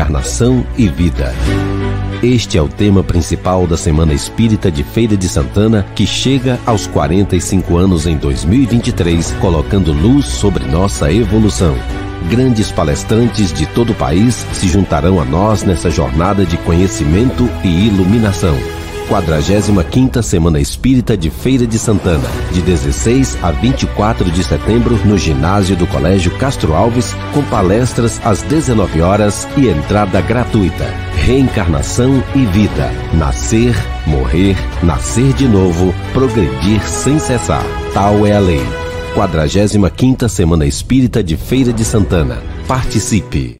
reencarnação e vida. Este é o tema principal da Semana Espírita de Feira de Santana, que chega aos 45 anos em 2023, colocando luz sobre nossa evolução. Grandes palestrantes de todo o país se juntarão a nós nessa jornada de conhecimento e iluminação. 45ª Semana Espírita de Feira de Santana, de 16 a 24 de setembro, no ginásio do Colégio Castro Alves, com palestras às 19 horas e entrada gratuita. Reencarnação e vida. Nascer, morrer, nascer de novo, progredir sem cessar. Tal é a lei. 45ª Semana Espírita de Feira de Santana. Participe!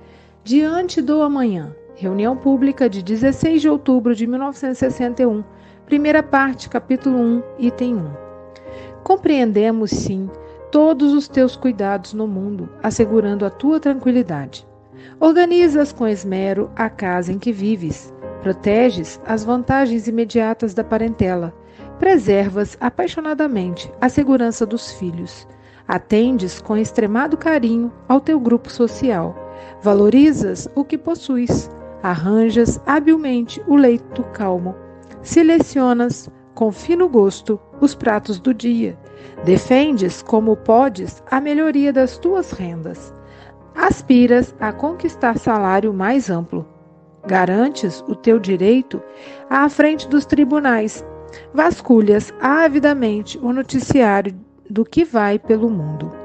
Diante do Amanhã, reunião pública de 16 de outubro de 1961, primeira parte, capítulo 1, item 1. Compreendemos, sim, todos os teus cuidados no mundo, assegurando a tua tranquilidade. Organizas com esmero a casa em que vives, proteges as vantagens imediatas da parentela, preservas apaixonadamente a segurança dos filhos, atendes com extremado carinho ao teu grupo social Valorizas o que possuis, arranjas habilmente o leito calmo, selecionas com fino gosto os pratos do dia, defendes como podes a melhoria das tuas rendas, aspiras a conquistar salário mais amplo, garantes o teu direito à frente dos tribunais, vasculhas avidamente o noticiário do que vai pelo mundo.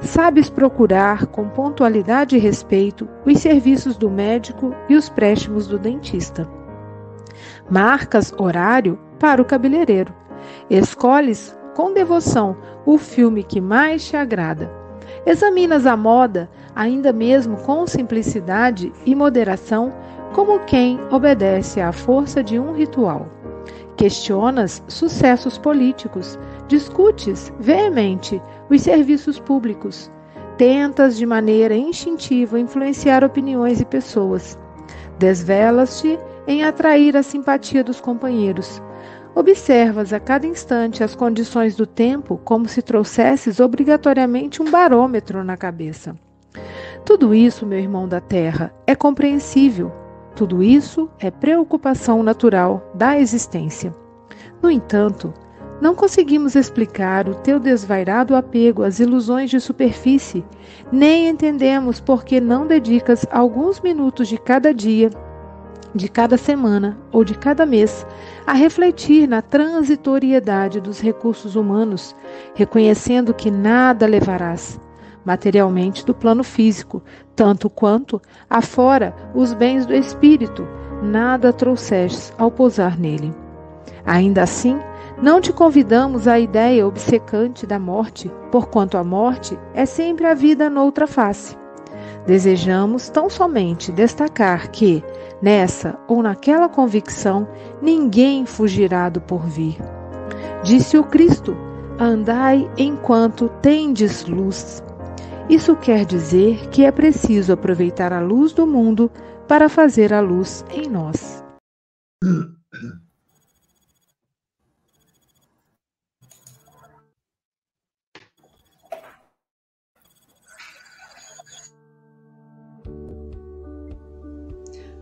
Sabes procurar com pontualidade e respeito os serviços do médico e os préstimos do dentista. Marcas horário para o cabeleireiro. Escolhes com devoção o filme que mais te agrada. Examinas a moda, ainda mesmo com simplicidade e moderação, como quem obedece à força de um ritual. Questionas sucessos políticos, discutes veemente os serviços públicos, tentas de maneira instintiva influenciar opiniões e pessoas, desvelas-te em atrair a simpatia dos companheiros. Observas a cada instante as condições do tempo como se trouxesses obrigatoriamente um barômetro na cabeça. Tudo isso, meu irmão da terra, é compreensível tudo isso é preocupação natural da existência. No entanto, não conseguimos explicar o teu desvairado apego às ilusões de superfície, nem entendemos por que não dedicas alguns minutos de cada dia, de cada semana ou de cada mês a refletir na transitoriedade dos recursos humanos, reconhecendo que nada levarás materialmente do plano físico, tanto quanto afora os bens do espírito, nada trouxestes ao pousar nele. Ainda assim, não te convidamos à ideia obcecante da morte, porquanto a morte é sempre a vida noutra face. Desejamos tão somente destacar que, nessa ou naquela convicção, ninguém fugirá do porvir. Disse o Cristo: Andai enquanto tendes luz. Isso quer dizer que é preciso aproveitar a luz do mundo para fazer a luz em nós.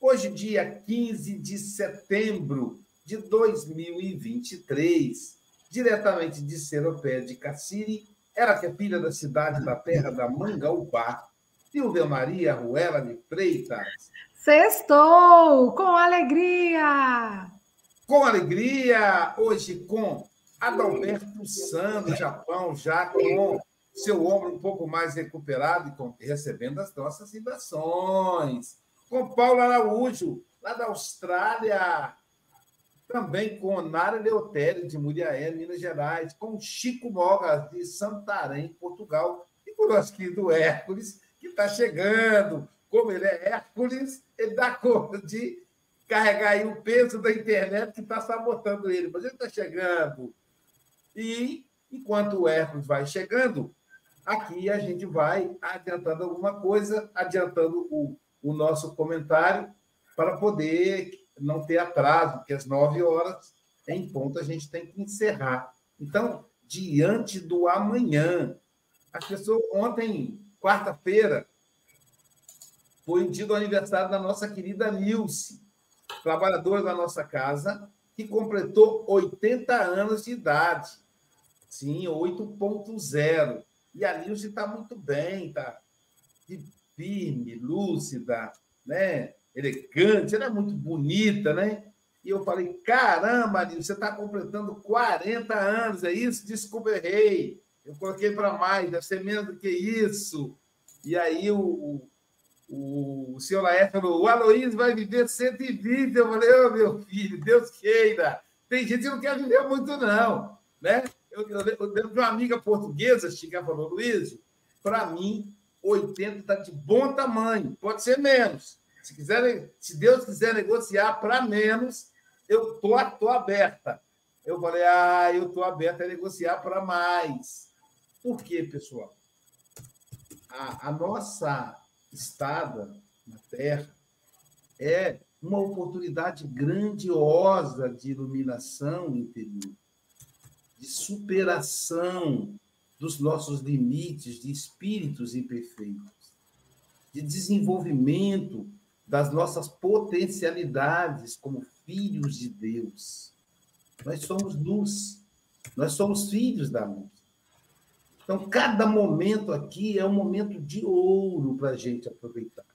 Hoje, dia 15 de setembro de 2023, diretamente de Seropé de Cassiri, era que é filha da cidade da terra da Mangaupá, Silvia Maria Ruela de Freitas. Sextou! Com alegria! Com alegria, hoje com Adalberto San, do Japão, já com seu ombro um pouco mais recuperado e recebendo as nossas vibrações. Com Paulo Araújo, lá da Austrália. Também com Nara Leotério, de Muriaé, Minas Gerais. Com Chico Mogas, de Santarém, Portugal. E com o nosso querido Hércules, que está chegando. Como ele é Hércules, ele dá conta de carregar aí o peso da internet que está sabotando ele. Mas ele está chegando. E enquanto o Hércules vai chegando, aqui a gente vai adiantando alguma coisa, adiantando o, o nosso comentário, para poder não ter atraso, porque às nove horas, em ponto, a gente tem que encerrar. Então, diante do amanhã, as pessoas, ontem, quarta-feira, foi o dia do aniversário da nossa querida Nilce, trabalhadora da nossa casa, que completou 80 anos de idade. Sim, 8.0. E a Nilce está muito bem, está firme, lúcida, né? elegante, ela é muito bonita, né? E eu falei, caramba, Nilce, você está completando 40 anos, é isso? Desculpa, errei. Eu coloquei para mais, deve ser menos do que isso. E aí o, o, o senhor Laércio falou, o Aloysio vai viver 120. Eu falei, ô oh, meu filho, Deus queira. Tem gente que não quer viver muito, não. Né? Eu, eu, uma amiga portuguesa, Chica falou, Luiz, para mim, 80 está de bom tamanho, pode ser menos. Se, quiser, se Deus quiser negociar para menos, eu tô, tô aberta. Eu falei, ah, eu estou aberta a negociar para mais. Por quê, pessoal? A, a nossa estada na Terra é uma oportunidade grandiosa de iluminação interior de superação dos nossos limites de espíritos imperfeitos, de desenvolvimento das nossas potencialidades como filhos de Deus. Nós somos luz, nós somos filhos da luz. Então, cada momento aqui é um momento de ouro para a gente aproveitar.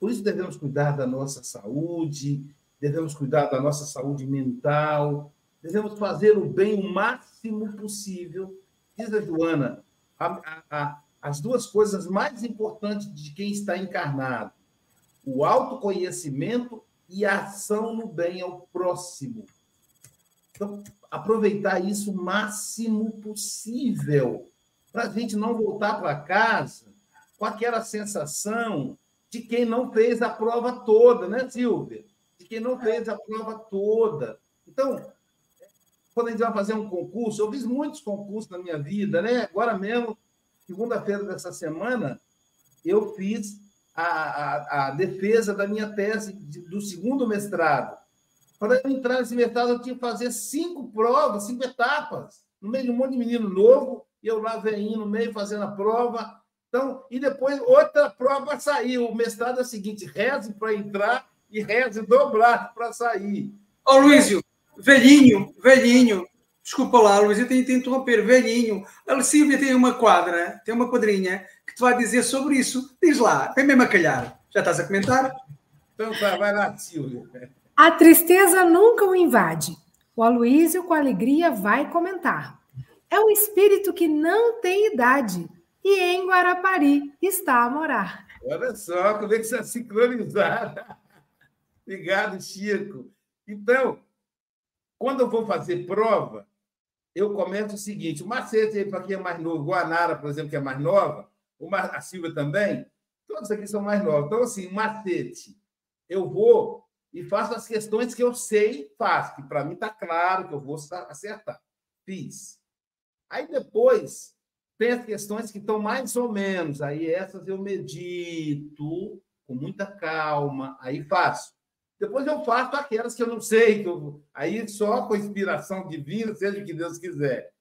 Por isso, devemos cuidar da nossa saúde, devemos cuidar da nossa saúde mental, devemos fazer o bem o máximo possível. Diz a Joana, a, a, as duas coisas mais importantes de quem está encarnado: o autoconhecimento e a ação no bem ao próximo. Então, aproveitar isso o máximo possível, para a gente não voltar para casa com aquela sensação de quem não fez a prova toda, né, Silvia? De quem não fez a prova toda. Então, quando a gente vai fazer um concurso, eu fiz muitos concursos na minha vida, né? Agora mesmo, segunda-feira dessa semana, eu fiz a, a, a, defesa da minha tese de, do segundo mestrado. Para eu entrar nesse mestrado, eu tinha que fazer cinco provas, cinco etapas, no meio de um monte de menino novo, e eu lá veinho no meio fazendo a prova. Então, e depois outra prova sair. O mestrado é o seguinte: reze para entrar e reze dobrado para sair. Oh, Luísio, velhinho, velhinho. Desculpa lá, Luís, eu tenho que interromper, velhinho. A Silvia tem uma quadra, tem uma quadrinha que te vai dizer sobre isso. Diz lá, vem mesmo a calhar. Já estás a comentar? Então tá, vai lá, Silvia. A tristeza nunca o invade. O Aloísio, com alegria, vai comentar. É um espírito que não tem idade e em Guarapari está a morar. Olha só como é que está sincronizada. Obrigado, Chico. Então, quando eu vou fazer prova, eu começo o seguinte: o macete para quem é mais novo, Guanara, por exemplo, que é mais nova, a Silvia também, todos aqui são mais novos. Então, assim, macete. Eu vou e faço as questões que eu sei, faço, que para mim está claro que eu vou acertar. Fiz. Aí depois tem as questões que estão mais ou menos, aí essas eu medito com muita calma, aí faço. Depois eu faço aquelas que eu não sei, que eu, aí só com inspiração divina, seja o que Deus quiser.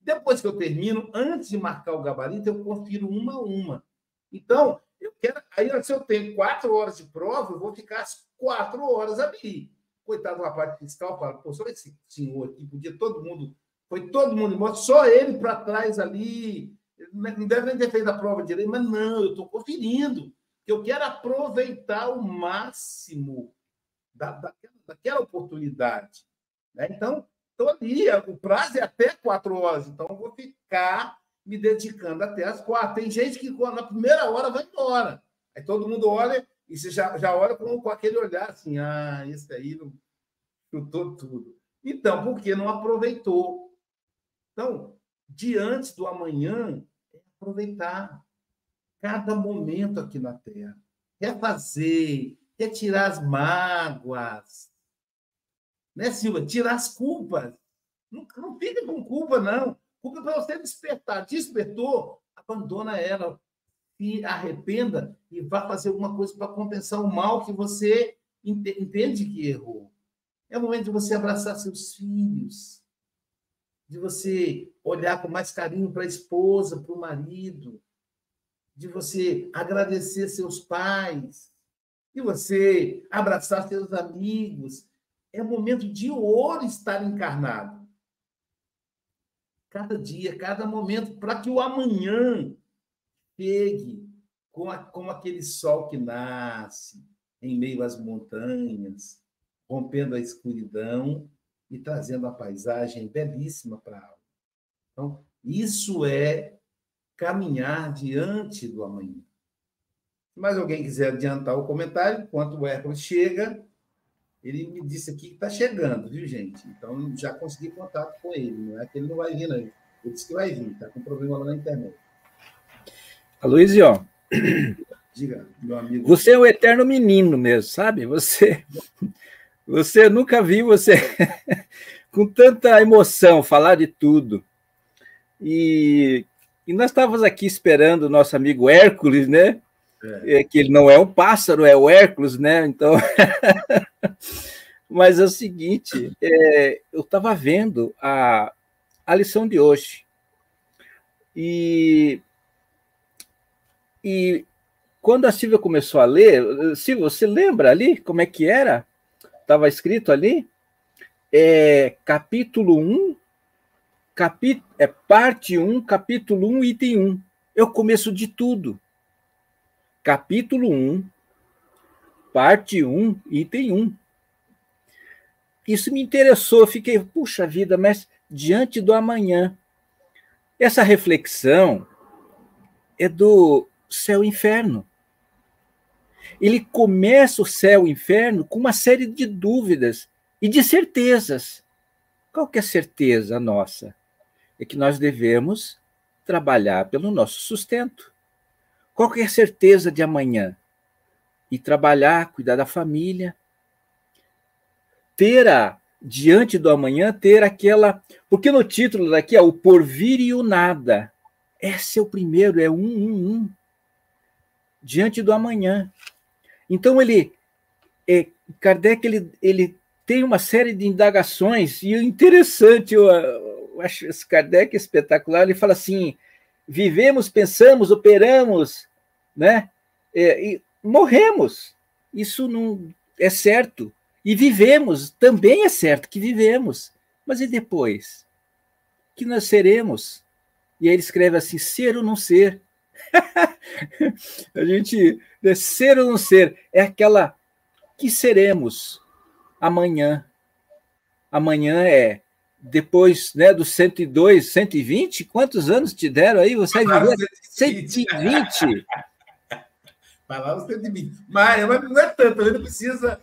Depois que eu termino, antes de marcar o gabarito, eu confiro uma a uma. Então, eu quero. Aí, se eu tenho quatro horas de prova, eu vou ficar as quatro horas ali. Coitado do rapaz fiscal, fala, pô, só esse senhor aqui, podia todo mundo. Foi todo mundo embora, só ele para trás ali. Não deve nem ter feito a prova direito, mas não, eu estou conferindo. Eu quero aproveitar o máximo da, daquela, daquela oportunidade. Né? Então, estou ali, o prazo é até quatro horas, então vou ficar me dedicando até as quatro. Tem gente que na primeira hora vai embora. Aí todo mundo olha e você já, já olha com, com aquele olhar assim: ah, esse aí não chutou tudo. Então, porque não aproveitou. Então, diante do amanhã, é aproveitar cada momento aqui na Terra. Refazer, retirar as mágoas. Né, Silva? Tirar as culpas. Não, não fica com culpa, não. Culpa para você despertar. Despertou, abandona ela. Se arrependa e vá fazer alguma coisa para compensar o mal que você entende que errou. É o momento de você abraçar seus filhos, de você olhar com mais carinho para a esposa, para o marido, de você agradecer seus pais, de você abraçar seus amigos. É momento de ouro estar encarnado. Cada dia, cada momento, para que o amanhã chegue com, a, com aquele sol que nasce em meio às montanhas, rompendo a escuridão e trazendo a paisagem belíssima para a alma. Então, isso é caminhar diante do amanhã. Se mais alguém quiser adiantar o comentário, enquanto o Hércules chega, ele me disse aqui que está chegando, viu, gente? Então já consegui contato com ele. Não é que ele não vai vir, não. Ele disse que vai vir, está com problema lá na internet. Aloysio, Diga, meu amigo. Você é o eterno menino mesmo, sabe? Você, você nunca vi você com tanta emoção falar de tudo. E e nós estávamos aqui esperando o nosso amigo Hércules, né? É. é. Que ele não é um pássaro, é o Hércules, né? Então. Mas é o seguinte, é, eu estava vendo a, a lição de hoje. E, e quando a Silvia começou a ler, Silvia, você lembra ali como é que era? Estava escrito ali? É, capítulo 1, Capí é parte 1, capítulo 1, item 1. É o começo de tudo. Capítulo 1, parte 1, item 1. Isso me interessou, fiquei, puxa vida, mas diante do amanhã. Essa reflexão é do céu e inferno. Ele começa o céu e inferno com uma série de dúvidas e de certezas. Qual que é a certeza nossa? É que nós devemos trabalhar pelo nosso sustento. Qual é certeza de amanhã? E trabalhar, cuidar da família. Ter a, diante do amanhã, ter aquela. Porque no título daqui é o porvir e o nada. Esse é o primeiro, é um, um, um. Diante do amanhã. Então, ele. É, Kardec ele, ele tem uma série de indagações, e o interessante, eu, eu acho esse Kardec espetacular, ele fala assim: vivemos, pensamos, operamos, né? É, e morremos. Isso não é certo. E vivemos, também é certo que vivemos. Mas e depois? Que nós seremos? E aí ele escreve assim: ser ou não ser. a gente, né, ser ou não ser, é aquela que seremos amanhã. Amanhã é depois né, dos 102, 120, quantos anos te deram aí? Você vai viver 120. Vai lá os 120. Mas não é tanto, ele não precisa.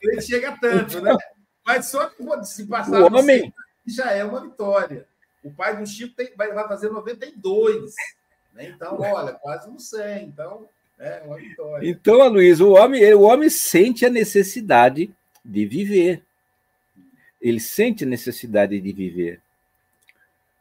Ele chega tanto, né? Mas só que se passar o homem já é uma vitória. O pai do Chico tem, vai, vai fazer 92. Né? Então, olha, quase no 100. Então, é uma vitória. Então, Luiz, o homem, o homem sente a necessidade de viver. Ele sente necessidade de viver.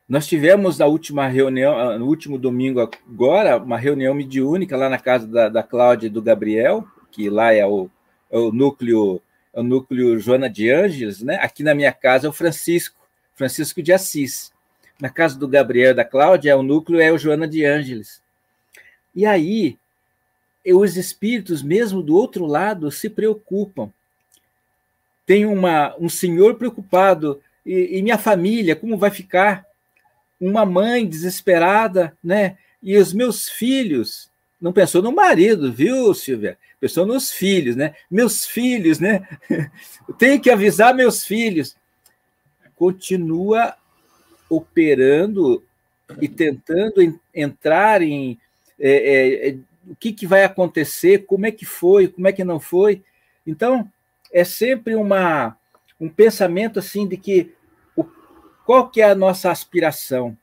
Nós tivemos na última reunião, ah, no último domingo agora, uma reunião mediúnica lá na casa da, da Cláudia e do Gabriel, que lá é o, é o núcleo é o núcleo Joana de Ângeles, né? Aqui na minha casa é o Francisco, Francisco de Assis. Na casa do Gabriel e da Cláudia, o núcleo é o Joana de Ângeles. E aí, os espíritos, mesmo do outro lado, se preocupam. Tem uma, um senhor preocupado, e, e minha família, como vai ficar? Uma mãe desesperada, né? E os meus filhos, não pensou no marido, viu, Silvia? Pensou nos filhos, né? Meus filhos, né? Tenho que avisar meus filhos. Continua operando e tentando entrar em é, é, é, o que, que vai acontecer, como é que foi, como é que não foi. Então, é sempre uma, um pensamento assim de que o, qual que é a nossa aspiração?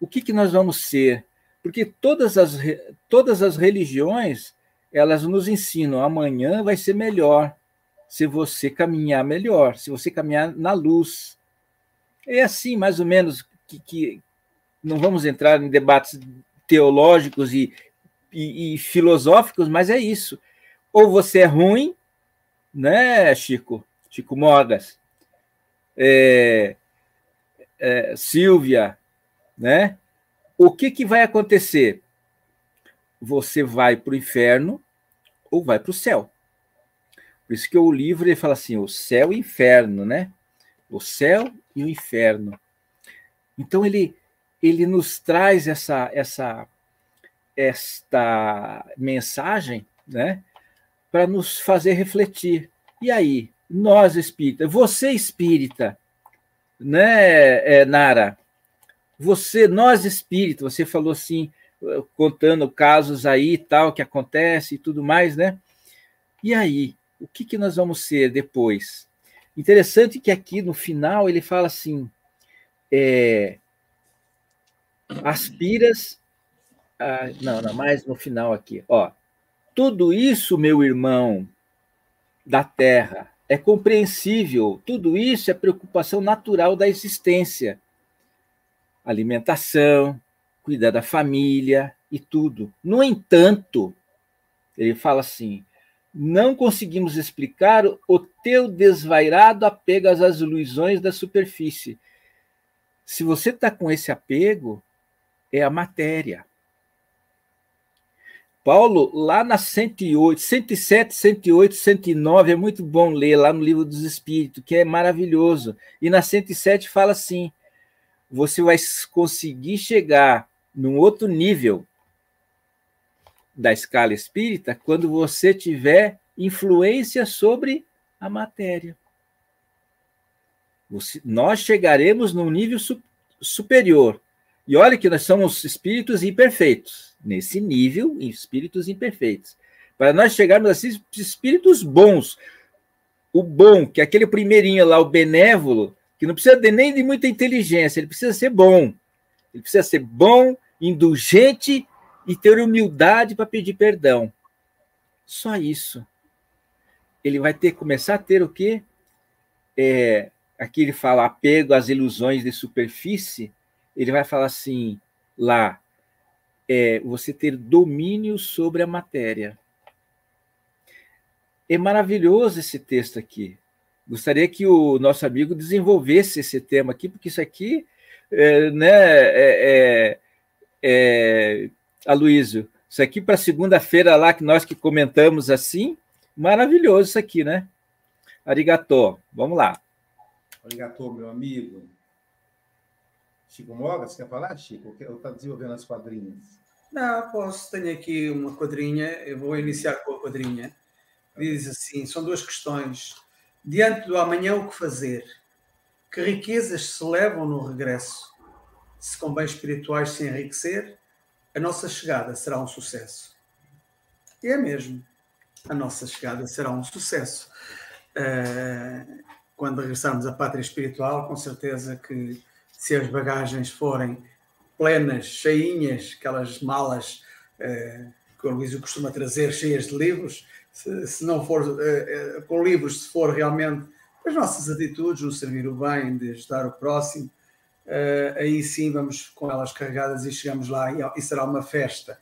O que, que nós vamos ser? Porque todas as, todas as religiões, elas nos ensinam, amanhã vai ser melhor, se você caminhar melhor, se você caminhar na luz. É assim, mais ou menos, que, que não vamos entrar em debates teológicos e, e, e, filosóficos, mas é isso. Ou você é ruim, né, Chico? Chico Mogas, é, é, Silvia, né? o que, que vai acontecer? Você vai para o inferno ou vai para o céu. Por isso que o livro ele fala assim: o céu e o inferno, né? O céu e o inferno. Então ele ele nos traz essa essa esta mensagem, né? Para nos fazer refletir. E aí, nós espírita, você espírita, né, é, Nara? Você, nós espírito, você falou assim, contando casos aí e tal que acontece e tudo mais, né? E aí, o que, que nós vamos ser depois? Interessante que aqui no final ele fala assim: é, aspiras. A, não, não, mais no final aqui, ó. Tudo isso, meu irmão da terra, é compreensível, tudo isso é preocupação natural da existência alimentação, cuidar da família e tudo. No entanto, ele fala assim: não conseguimos explicar o teu desvairado apego às ilusões da superfície. Se você está com esse apego, é a matéria. Paulo, lá na 108, 107, 108, 109, é muito bom ler lá no Livro dos Espíritos, que é maravilhoso. E na 107 fala assim: você vai conseguir chegar num outro nível da escala espírita quando você tiver influência sobre a matéria. Você, nós chegaremos num nível su, superior. E olha que nós somos espíritos imperfeitos. Nesse nível, espíritos imperfeitos. Para nós chegarmos assim, espíritos bons. O bom, que é aquele primeirinho lá, o benévolo, que não precisa de, nem de muita inteligência, ele precisa ser bom. Ele precisa ser bom, indulgente e ter humildade para pedir perdão. Só isso. Ele vai ter começar a ter o quê? É, aqui ele fala apego às ilusões de superfície. Ele vai falar assim lá, é, você ter domínio sobre a matéria. É maravilhoso esse texto aqui. Gostaria que o nosso amigo desenvolvesse esse tema aqui, porque isso aqui, é, né, é, é, é Aloysio, isso aqui para segunda-feira lá que nós que comentamos assim, maravilhoso isso aqui, né? Arigatô. Vamos lá. Arigatô, meu amigo. Chico Mogas, quer falar, Chico? Ou está desenvolvendo as quadrinhas? Não, posso. Tenho aqui uma quadrinha. Eu vou iniciar com a quadrinha. Diz assim: são duas questões. Diante do amanhã, o que fazer? Que riquezas se levam no regresso? Se com bens espirituais se enriquecer, a nossa chegada será um sucesso. E é mesmo. A nossa chegada será um sucesso. Uh, quando regressarmos à pátria espiritual, com certeza que se as bagagens forem plenas, cheinhas, aquelas malas uh, que o Luísio costuma trazer, cheias de livros, se, se não for uh, com livros, se for realmente as nossas atitudes, no servir o bem, de ajudar o próximo, aí sim vamos com elas carregadas e chegamos lá e, e será uma festa.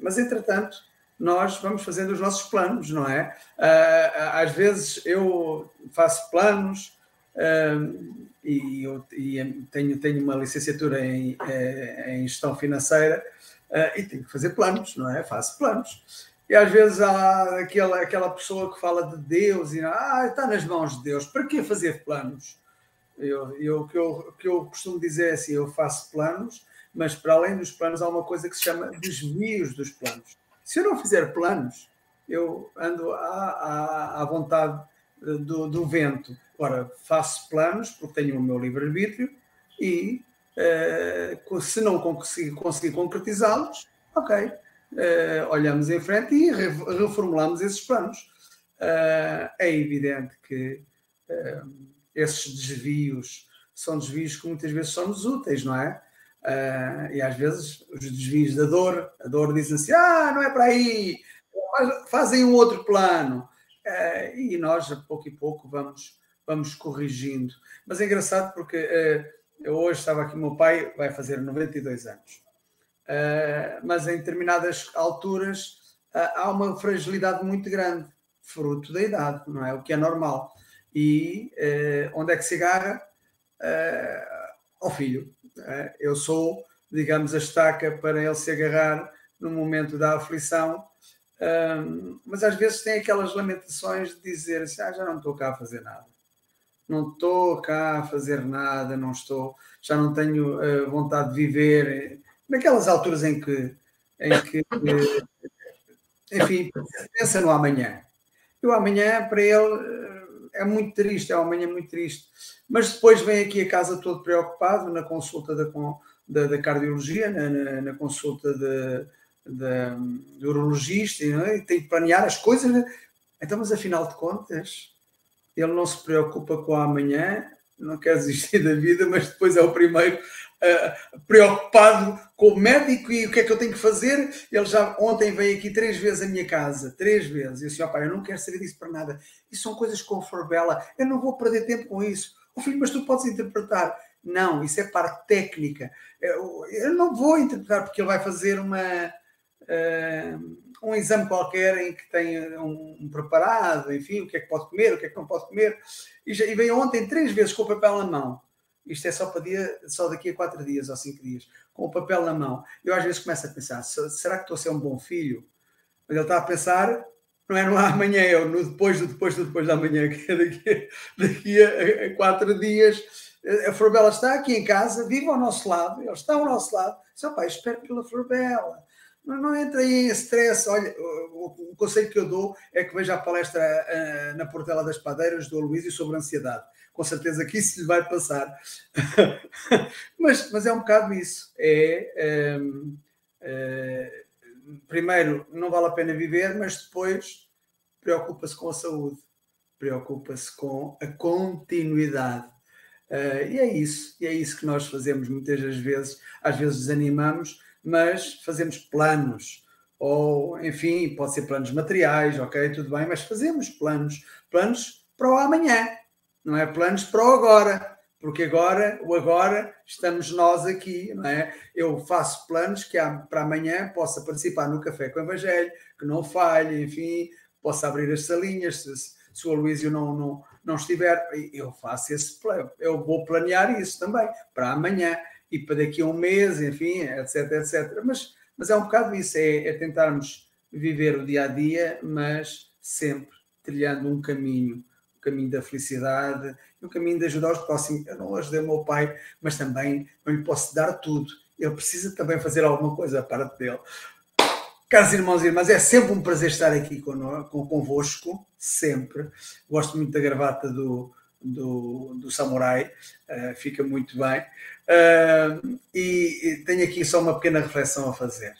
mas entretanto, nós vamos fazendo os nossos planos, não é? Uh, às vezes eu faço planos uh, e, eu, e tenho, tenho uma licenciatura em, eh, em gestão financeira uh, e tenho que fazer planos, não é? Faço planos. E às vezes há aquela, aquela pessoa que fala de Deus e ah, está nas mãos de Deus, para que fazer planos? Eu, eu, que eu, que eu costumo dizer é assim: eu faço planos, mas para além dos planos há uma coisa que se chama desvios dos planos. Se eu não fizer planos, eu ando à, à, à vontade do, do, vento. Ora, faço planos, porque tenho o meu livre-arbítrio, e uh, se não conseguir, conseguir concretizá-los, ok, uh, olhamos em frente e reformulamos esses planos. Uh, é evidente que esses desvios são desvios que muitas vezes são-nos úteis, não é? E às vezes os desvios da dor, a dor diz assim: ah, não é para aí, fazem um outro plano. E nós, a pouco e pouco, vamos, vamos corrigindo. Mas é engraçado porque uh, eu hoje estava aqui, meu pai vai fazer 92 anos, mas em determinadas alturas há uma fragilidade muito grande, fruto da idade, não é? O que é normal. E onde é que se agarra? ao filho é? Eu sou, digamos, a estaca para ele se agarrar no momento da aflição, mas às vezes tem aquelas lamentações de dizer assim: ah, já não estou cá a fazer nada, não estou cá a fazer nada, não estou, já não tenho eh, vontade de viver. Naquelas alturas em que, em que enfim, pensa no amanhã. E o amanhã para ele é muito triste, é uma manhã muito triste. Mas depois vem aqui a casa todo preocupado na consulta da, da, da cardiologia, na, na, na consulta de, de, de urologista, é? e tem que planear as coisas. Né? Então, mas afinal de contas, ele não se preocupa com amanhã, não quer desistir da vida, mas depois é o primeiro uh, preocupado com o médico e o que é que eu tenho que fazer. Ele já ontem veio aqui três vezes à minha casa, três vezes. E eu disse, pai, eu não quero saber disso para nada. Isso são coisas com forbela, eu não vou perder tempo com isso. O oh, filho, mas tu podes interpretar. Não, isso é parte técnica. Eu, eu não vou interpretar porque ele vai fazer uma. Uh, um exame qualquer em que tem um, preparado, enfim, o que é que pode comer, o que é que não pode comer, e, já, e veio ontem três vezes com o papel na mão. Isto é só para dia, só daqui a quatro dias ou cinco dias, com o papel na mão. Eu às vezes começo a pensar, será que estou a ser um bom filho? Mas ele está a pensar, não é no amanhã, é no depois do depois do depois da manhã, que é daqui, daqui a, a quatro dias. A Florbela está aqui em casa, vive ao nosso lado, ele está ao nosso lado. Seu pai, espero pela Florbela não, não entra em stress. Olha, o, o, conselho que eu dou é que veja a palestra uh, na Portela das Padeiras do Aloísio sobre ansiedade. Com certeza que isso lhe vai passar. mas, mas é um bocado isso. É, um, uh, primeiro, não vale a pena viver, mas depois preocupa-se com a saúde, preocupa-se com a continuidade. Uh, e é isso, e é isso que nós fazemos muitas das vezes. Às vezes desanimamos, mas fazemos planos, ou enfim, pode ser planos materiais, ok, tudo bem, mas fazemos planos, planos para o amanhã, não é? Planos para o agora, porque agora, o agora, estamos nós aqui, não é? Eu faço planos que para amanhã possa participar no Café com o Evangelho, que não falhe, enfim, possa abrir as salinhas, se, se o Aloísio não, não, não estiver, eu faço esse plano, eu vou planear isso também, para amanhã e para daqui a um mês, enfim, etc, etc. Mas, mas é um bocado isso, é, é tentarmos viver o dia a dia, mas sempre trilhando um caminho o caminho da felicidade o caminho de ajudar os próximos. Eu não ajudei o meu pai, mas também não lhe posso dar tudo. Ele precisa também fazer alguma coisa para dele. Caros irmãos e irmãs, é sempre um prazer estar aqui con convosco, sempre. Gosto muito da gravata do, do, do samurai, uh, fica muito bem. Uh, e, tenho aqui só uma pequena reflexão a fazer.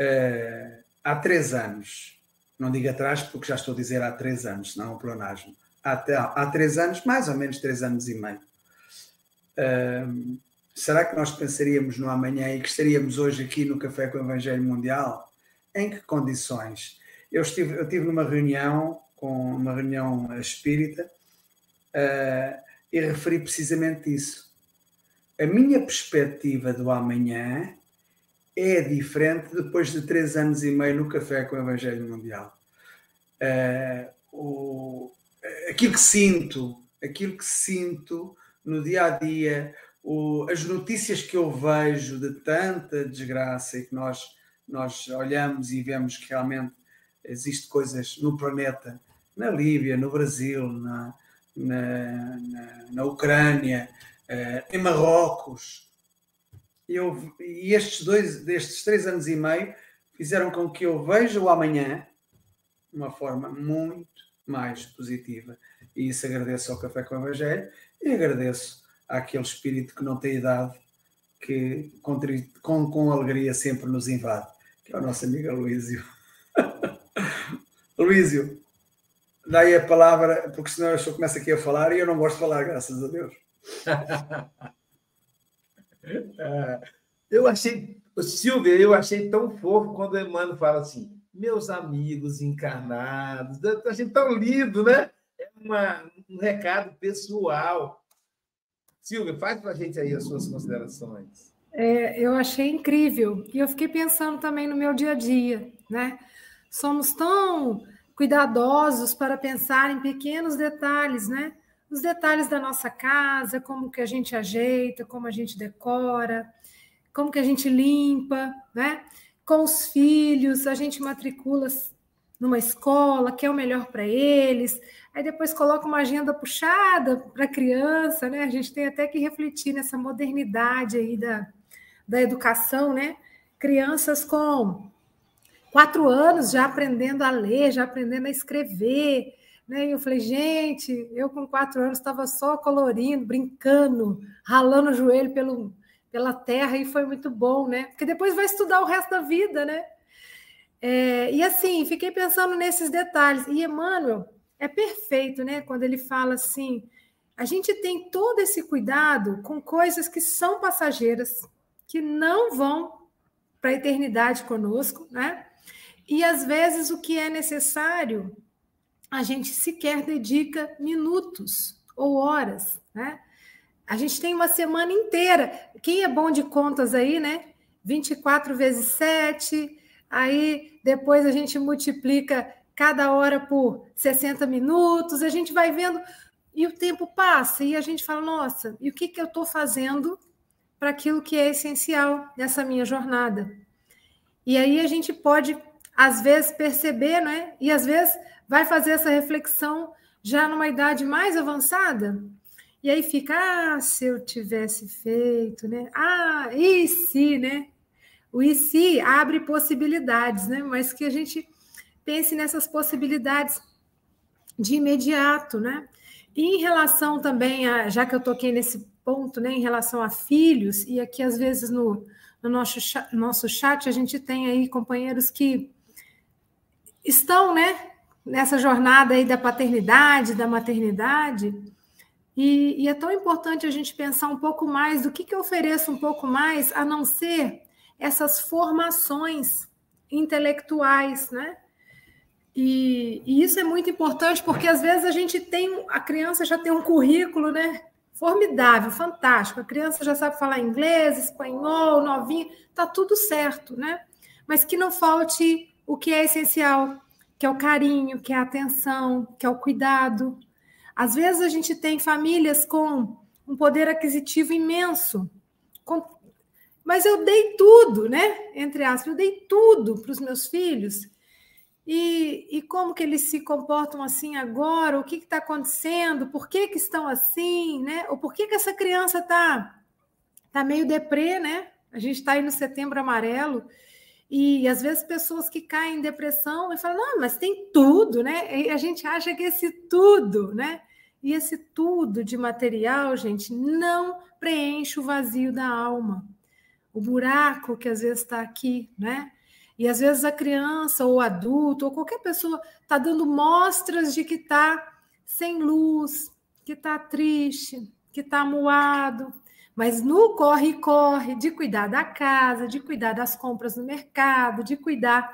Uh, há três anos, não digo atrás, porque já estou a dizer há três anos, não é um pleonasmo. Há, há três anos, mais ou menos três anos e meio. Uh, Será que nós pensaríamos no amanhã e que estaríamos hoje aqui no Café com o Evangelho Mundial? Em que condições? Eu estive, eu estive numa reunião, com uma reunião espírita, e referi precisamente isso. A minha perspectiva do amanhã é diferente depois de três anos e meio no Café com o Evangelho Mundial. Uh, o, aquilo que sinto, aquilo que sinto no dia a dia, o, as notícias que eu vejo de tanta desgraça e que nós, nós olhamos e vemos que realmente existem coisas no planeta, na Líbia, no Brasil, na, na, na, na Ucrânia, em Marrocos. Eu, e estes dois, destes três anos e meio, fizeram com que eu veja o amanhã de uma forma muito mais positiva. E isso agradeço ao Café com o Evangelho e agradeço àquele espírito que não tem idade, que com, com, com alegria sempre nos invade, que é o nosso amigo Luísio. Luísio, daí a palavra, porque senão eu só começo aqui a falar e eu não gosto de falar, graças a Deus. eu achei, Silvia, eu achei tão fofo quando o Emmanuel fala assim, meus amigos encarnados, eu achei tão lindo, né? É uma, um recado pessoal. Silvia, faz para a gente aí as suas considerações. É, eu achei incrível. E eu fiquei pensando também no meu dia a dia, né? Somos tão cuidadosos para pensar em pequenos detalhes, né? Os detalhes da nossa casa, como que a gente ajeita, como a gente decora, como que a gente limpa, né? Com os filhos, a gente matricula numa escola, que é o melhor para eles, aí depois coloca uma agenda puxada para a criança, né? A gente tem até que refletir nessa modernidade aí da, da educação, né? Crianças com quatro anos já aprendendo a ler, já aprendendo a escrever, né? E eu falei, gente, eu com quatro anos estava só colorindo, brincando, ralando o joelho pelo, pela terra e foi muito bom, né? Porque depois vai estudar o resto da vida, né? É, e assim, fiquei pensando nesses detalhes. E Emmanuel é perfeito, né? Quando ele fala assim: a gente tem todo esse cuidado com coisas que são passageiras, que não vão para a eternidade conosco, né? E às vezes o que é necessário, a gente sequer dedica minutos ou horas, né? A gente tem uma semana inteira. Quem é bom de contas aí, né? 24 vezes 7, aí depois a gente multiplica cada hora por 60 minutos, a gente vai vendo e o tempo passa e a gente fala, nossa, e o que, que eu estou fazendo para aquilo que é essencial nessa minha jornada? E aí a gente pode, às vezes, perceber, né? E às vezes vai fazer essa reflexão já numa idade mais avançada, e aí fica, ah, se eu tivesse feito, né? Ah, e se, né? O e se abre possibilidades, né? Mas que a gente pense nessas possibilidades de imediato, né? E em relação também a, já que eu toquei nesse ponto, né, em relação a filhos, e aqui às vezes no, no nosso, nosso chat a gente tem aí companheiros que estão, né, nessa jornada aí da paternidade, da maternidade, e, e, é tão importante a gente pensar um pouco mais do que, que eu ofereço um pouco mais, a não ser essas formações intelectuais, né? E, e, isso é muito importante porque às vezes a gente tem, a criança já tem um currículo, né? Formidável, fantástico. A criança já sabe falar inglês, espanhol, novinha, tá tudo certo, né? Mas que não falte o que é essencial, que é o carinho, que é a atenção, que é o cuidado. Às vezes a gente tem famílias com um poder aquisitivo imenso, com mas eu dei tudo, né? Entre aspas, eu dei tudo para os meus filhos. E, e como que eles se comportam assim agora? O que está acontecendo? Por que, que estão assim? Né? Ou por que, que essa criança está tá meio deprê, né? A gente está aí no setembro amarelo. E às vezes pessoas que caem em depressão e falam, não, mas tem tudo, né? E a gente acha que esse tudo, né? E esse tudo de material, gente, não preenche o vazio da alma. O buraco que às vezes está aqui, né? E às vezes a criança ou adulto ou qualquer pessoa está dando mostras de que está sem luz, que está triste, que está moado. Mas no corre-corre de cuidar da casa, de cuidar das compras no mercado, de cuidar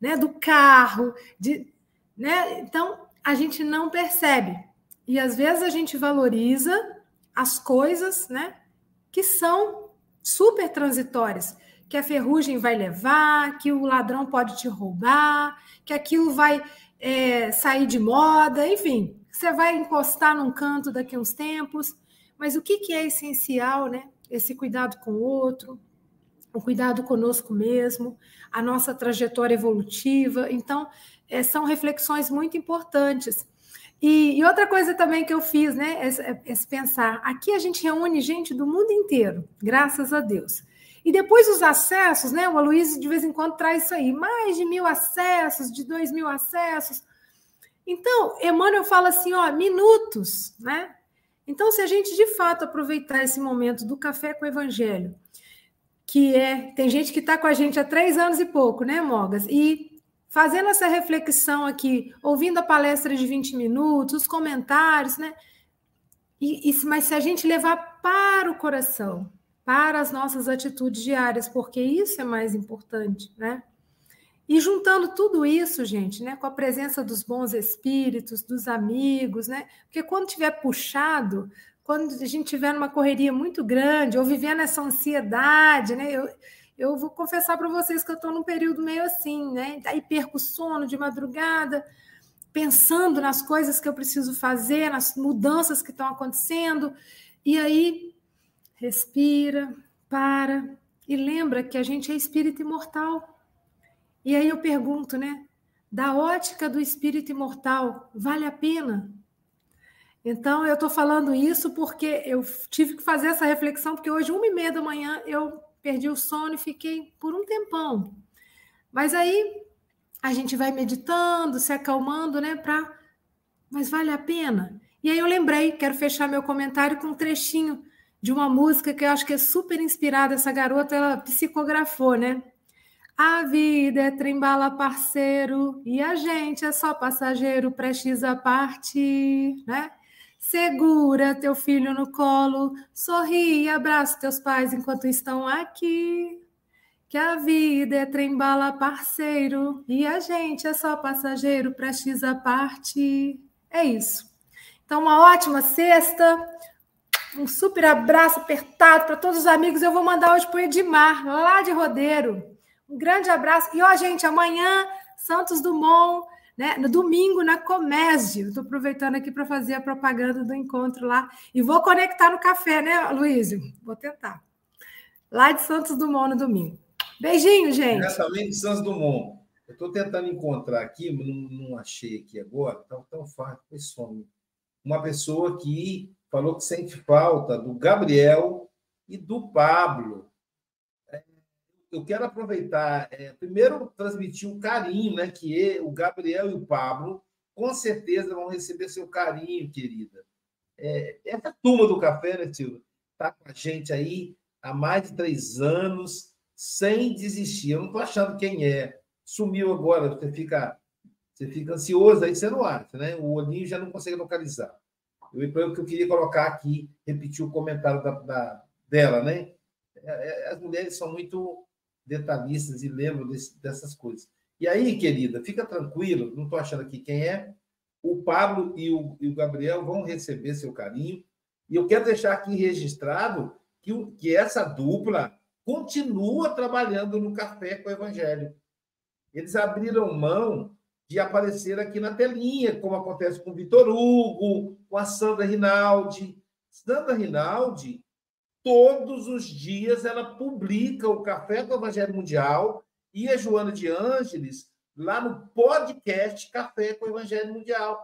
né, do carro, de, né? então a gente não percebe. E às vezes a gente valoriza as coisas né, que são super transitórias que a ferrugem vai levar, que o ladrão pode te roubar, que aquilo vai é, sair de moda, enfim, você vai encostar num canto daqui uns tempos. Mas o que, que é essencial, né? Esse cuidado com o outro, o cuidado conosco mesmo, a nossa trajetória evolutiva. Então, é, são reflexões muito importantes. E, e, outra coisa também que eu fiz, né, é, é, pensar: aqui a gente reúne gente do mundo inteiro, graças a Deus. E depois os acessos, né? O Aloysio de vez em quando traz isso aí, mais de mil acessos, de dois mil acessos. Então, Emmanuel fala assim, ó, minutos, né? Então, se a gente de fato aproveitar esse momento do café com o Evangelho, que é, tem gente que está com a gente há três anos e pouco, né, Mogas? E fazendo essa reflexão aqui, ouvindo a palestra de 20 minutos, os comentários, né? E, e, mas se a gente levar para o coração, para as nossas atitudes diárias, porque isso é mais importante, né? E juntando tudo isso, gente, né, com a presença dos bons espíritos, dos amigos, né? Porque quando tiver puxado, quando a gente tiver numa correria muito grande ou vivendo essa ansiedade, né? Eu, eu vou confessar para vocês que eu estou num período meio assim, né? Aí perco o sono de madrugada, pensando nas coisas que eu preciso fazer, nas mudanças que estão acontecendo, e aí respira, para e lembra que a gente é espírito imortal. E aí eu pergunto, né? Da ótica do espírito imortal, vale a pena? Então, eu estou falando isso porque eu tive que fazer essa reflexão, porque hoje, uma e meia da manhã, eu perdi o sono e fiquei por um tempão. Mas aí a gente vai meditando, se acalmando, né? Pra... Mas vale a pena? E aí eu lembrei, quero fechar meu comentário com um trechinho de uma música que eu acho que é super inspirada. Essa garota, ela psicografou, né? A vida é trembala parceiro e a gente é só passageiro prestes a partir, né? Segura teu filho no colo, sorri e abraça teus pais enquanto estão aqui. Que a vida é trembala parceiro e a gente é só passageiro prestes a partir. É isso. Então, uma ótima sexta, um super abraço apertado para todos os amigos. Eu vou mandar hoje para o Edmar, lá de Rodeiro. Um grande abraço. E, ó, gente, amanhã, Santos Dumont, né? No domingo, na Comésio. Estou aproveitando aqui para fazer a propaganda do encontro lá. E vou conectar no café, né, Luísio? Vou tentar. Lá de Santos Dumont no domingo. Beijinho, gente. Diretamente de Santos Dumont. Eu estou tentando encontrar aqui, não, não achei aqui agora, tão, tão fácil, foi some. Uma pessoa que falou que sente falta do Gabriel e do Pablo. É, eu quero aproveitar, é, primeiro, transmitir um carinho, né? Que o Gabriel e o Pablo com certeza vão receber seu carinho, querida. É, essa turma do café, né, Silvia? Está com a gente aí há mais de três anos, sem desistir. Eu não estou achando quem é. Sumiu agora, você fica, você fica ansioso, aí você não acha, né? O olhinho já não consegue localizar. Eu, que eu queria colocar aqui, repetir o comentário da, da dela, né? É, é, as mulheres são muito detalhistas e lembram desse, dessas coisas. E aí, querida, fica tranquilo, não estou achando aqui quem é. O Pablo e o, e o, Gabriel vão receber seu carinho. E eu quero deixar aqui registrado que, o, que essa dupla continua trabalhando no Café com o Evangelho. Eles abriram mão de aparecer aqui na telinha, como acontece com o Vitor Hugo, com a Sandra Rinaldi. Sandra Rinaldi, todos os dias ela publica o Café com o Evangelho Mundial e a Joana de Ângeles lá no podcast Café com o Evangelho Mundial.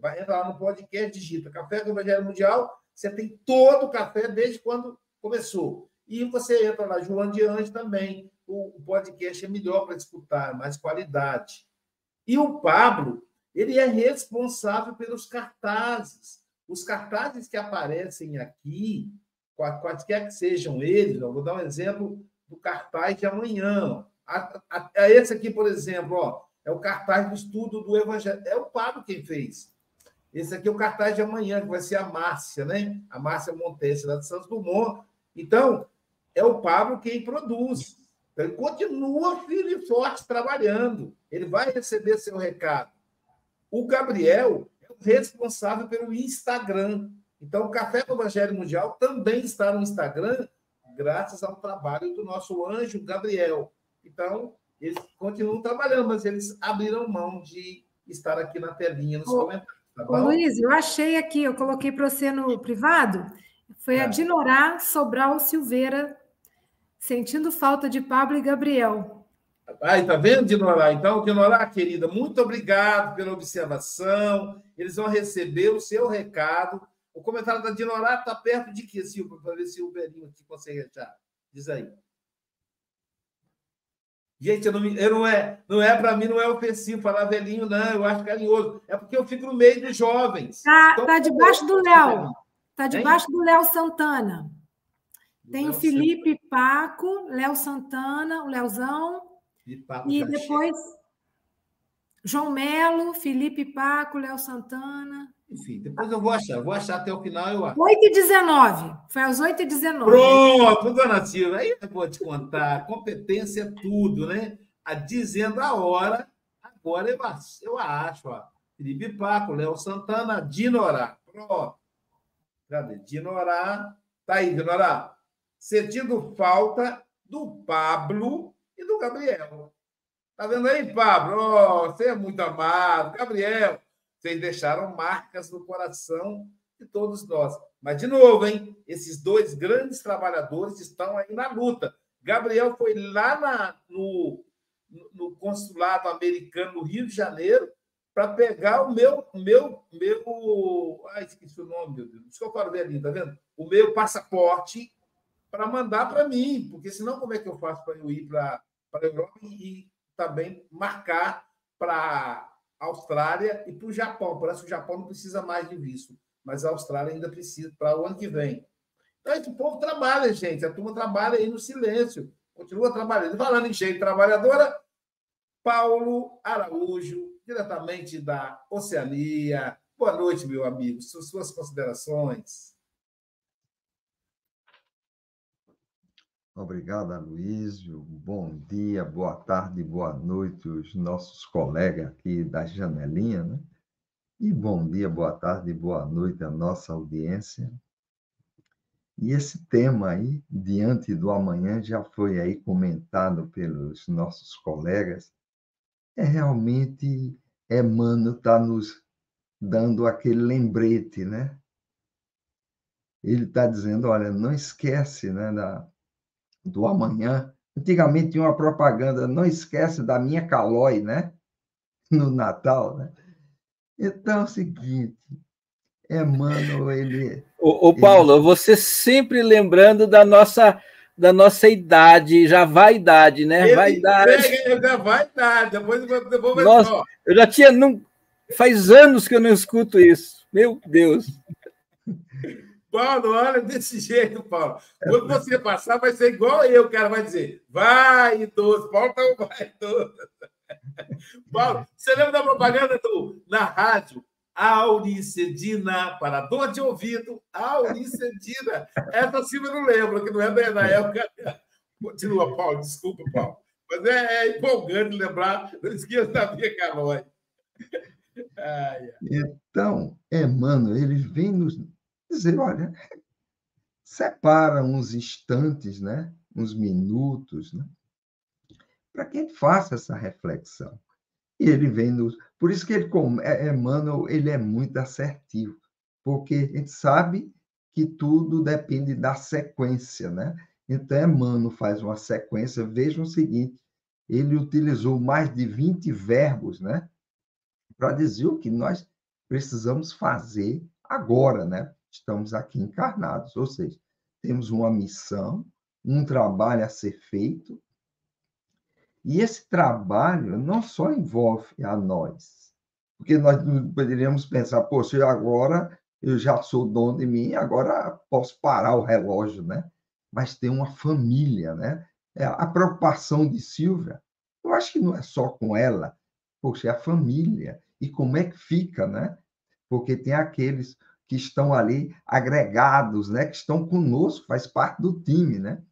Vai entrar lá no podcast, digita Café com o Evangelho Mundial, você tem todo o café desde quando começou. E você entra lá, João de Anjos também. O, podcast é melhor para escutar, mais qualidade. E o Pablo, ele é responsável pelos cartazes. Os cartazes que aparecem aqui, quaisquer que sejam eles, vou dar um exemplo do cartaz de amanhã. A esse aqui, por exemplo, ó, é o cartaz do estudo do Evangelho. É o Pablo quem fez. Esse aqui é o cartaz de amanhã, que vai ser a Márcia, né? A Márcia Montes, lá de Santos Dumont. Então, é o Pablo quem produz. Então, ele continua firme e forte trabalhando. Ele vai receber seu recado. O Gabriel é o responsável pelo Instagram. Então, o Café do Evangelho Mundial também está no Instagram, graças ao trabalho do nosso anjo Gabriel. Então, eles continuam trabalhando, mas eles abriram mão de estar aqui na telinha nos Ô, comentários. Tá Luiz, eu achei aqui, eu coloquei para você no privado, foi é. a Dinorá Sobral Silveira, sentindo falta de Pablo e Gabriel. Aí, tá vendo, Dinorá? Então, Dinorá, querida, muito obrigado pela observação. Eles vão receber o seu recado. O comentário da Dinorá está perto de quê, Silvio? Para ver se o Belinho aqui consegue achar. Diz aí. Gente, eu não, eu não é, não é para mim, não é ofensivo falar velhinho, não. Eu acho carinhoso. É porque eu fico no meio dos jovens. Tá, então, tá debaixo do Léo. Tá debaixo do Léo Santana. Tem o Felipe Paco, Léo Santana, o Leozão. E depois João Melo, Felipe Paco, Léo Santana. Enfim, depois eu vou achar, vou achar até o final, eu acho. 8 e 19. Foi às 8 e 19. Pronto, dona Silvia, aí eu vou te contar. Competência é tudo, né? A dizendo a hora, agora eu, eu acho, ó. Felipe Paco, Léo Santana, Dinorá. Pronto. Cadê? Dinorá. Tá aí, Dinorá. Sentindo falta do Pablo e do Gabriel. Tá vendo aí, Pablo? Oh, você é muito amado. Gabriel, deixaram marcas no coração de todos nós. Mas, de novo, hein? Esses dois grandes trabalhadores estão aí na luta. Gabriel foi lá na, no, no consulado americano no Rio de Janeiro para pegar o meu, meu, meu. Ai, esqueci o nome, meu Deus. Eu falo velhinho, tá vendo? O meu passaporte para mandar para mim, porque senão como é que eu faço para eu ir para a Europa e também marcar para Austrália e para o Japão. Parece que o Japão não precisa mais de visto, mas a Austrália ainda precisa para o ano que vem. Então, esse povo trabalha, gente. A turma trabalha aí no silêncio. Continua trabalhando. Falando em gente trabalhadora, Paulo Araújo, diretamente da Oceania. Boa noite, meu amigo. Suas considerações. Obrigado, Aloysio. Bom dia, boa tarde, boa noite, os nossos colegas aqui da janelinha, né? E bom dia, boa tarde, boa noite à nossa audiência. E esse tema aí, diante do amanhã, já foi aí comentado pelos nossos colegas. É realmente, Emmanuel está nos dando aquele lembrete, né? Ele está dizendo, olha, não esquece, né, da, do amanhã. Antigamente tinha uma propaganda, não esquece da minha calói, né? No Natal, né? Então é o seguinte, Emmanuel, ele... O, o Paulo, ele... você sempre lembrando da nossa da nossa idade, já vaidade, né? Ele vaidade. Pega, vaidade, depois, depois Nossa, eu já tinha. Não, faz anos que eu não escuto isso. Meu Deus. Paulo, olha desse jeito, Paulo. Quando você passar, vai ser igual eu, o cara vai dizer, vai, idoso. Paulo um vai, idoso. Paulo, você lembra da propaganda do, na rádio? Auricedina, para dor de ouvido, Auricedina. Essa sim eu não lembro, que não é da época. Continua, Paulo, desculpa, Paulo. Mas é, é empolgante lembrar, não esqueça da minha calói. Então, Emmanuel, ele vem nos dizer, olha, separa uns instantes, né? uns minutos, né? para que ele faça essa reflexão. E ele vem nos... Por isso que ele, como é, Emmanuel, ele é muito assertivo, porque a gente sabe que tudo depende da sequência, né? Então, Emmanuel faz uma sequência, veja o seguinte, ele utilizou mais de 20 verbos, né? Para dizer o que nós precisamos fazer agora, né? Estamos aqui encarnados, ou seja, temos uma missão, um trabalho a ser feito, e esse trabalho não só envolve a nós, porque nós poderíamos pensar, poxa, agora eu já sou dono de mim, agora posso parar o relógio, né? Mas tem uma família, né? É a preocupação de Silvia, eu acho que não é só com ela, poxa, é a família. E como é que fica, né? Porque tem aqueles que estão ali agregados, né? Que estão conosco, faz parte do time, né?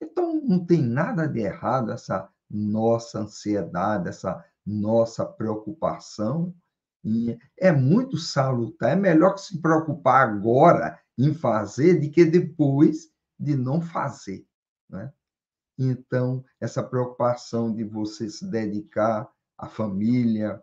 Então, não tem nada de errado essa nossa ansiedade, essa nossa preocupação. É muito salutar. É melhor se preocupar agora em fazer do que depois de não fazer. Né? Então, essa preocupação de você se dedicar à família,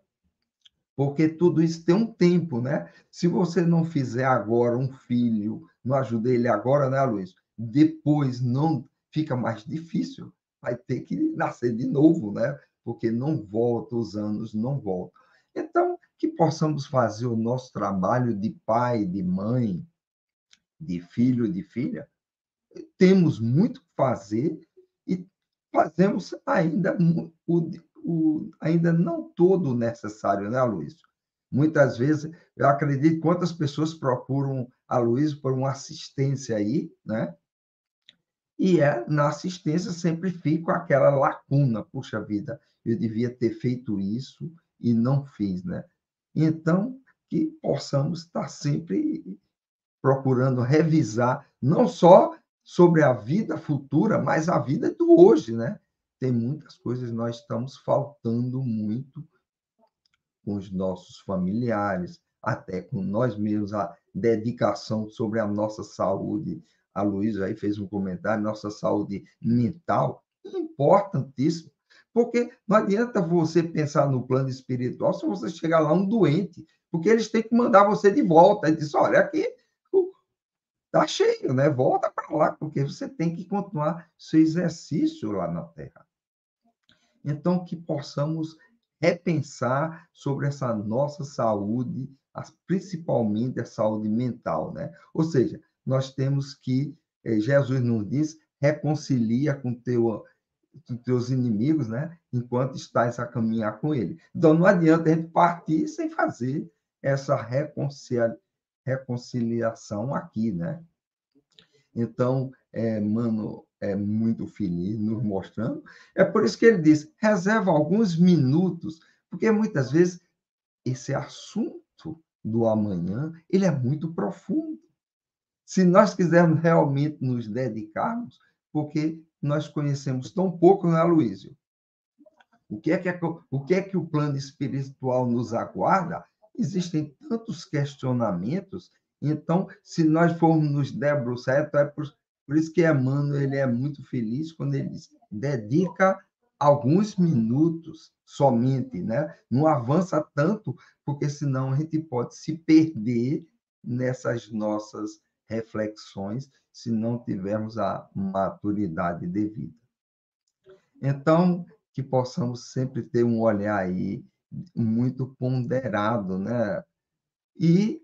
porque tudo isso tem um tempo, né? Se você não fizer agora um filho, não ajuda ele agora, né, Luiz? Depois não fica mais difícil, vai ter que nascer de novo, né? Porque não volta, os anos não voltam. Então, que possamos fazer o nosso trabalho de pai, de mãe, de filho, de filha. Temos muito que fazer e fazemos ainda o, o, ainda não todo necessário, né, Luiz? Muitas vezes, eu acredito quantas pessoas procuram a Luiz por uma assistência aí, né? E é, na assistência sempre fica aquela lacuna, puxa vida, eu devia ter feito isso e não fiz, né? Então, que possamos estar sempre procurando revisar, não só sobre a vida futura, mas a vida do hoje, né? Tem muitas coisas nós estamos faltando muito com os nossos familiares, até com nós mesmos, a dedicação sobre a nossa saúde, a Luísa aí fez um comentário, nossa saúde mental, importantíssimo, porque não adianta você pensar no plano espiritual se você chegar lá um doente, porque eles têm que mandar você de volta. E diz, olha, aqui está cheio, né? Volta para lá, porque você tem que continuar seu exercício lá na Terra. Então, que possamos repensar sobre essa nossa saúde, principalmente a saúde mental, né? Ou seja, nós temos que, eh, Jesus nos diz, reconcilia com teu com teus inimigos, né? Enquanto estás a caminhar com ele. Então não adianta a gente partir sem fazer essa reconcilia... reconciliação aqui, né? Então, é, mano, é muito feliz nos mostrando. É por isso que ele diz: reserva alguns minutos, porque muitas vezes esse assunto do amanhã ele é muito profundo se nós quisermos realmente nos dedicarmos, porque nós conhecemos tão pouco, né, Luísio? O que, é que, é o que é que o plano espiritual nos aguarda? Existem tantos questionamentos, então, se nós formos nos debruçar, é por, por isso que Emmanuel ele é muito feliz quando ele dedica alguns minutos somente, né? Não avança tanto, porque senão a gente pode se perder nessas nossas reflexões se não tivermos a maturidade devida. Então, que possamos sempre ter um olhar aí muito ponderado, né? E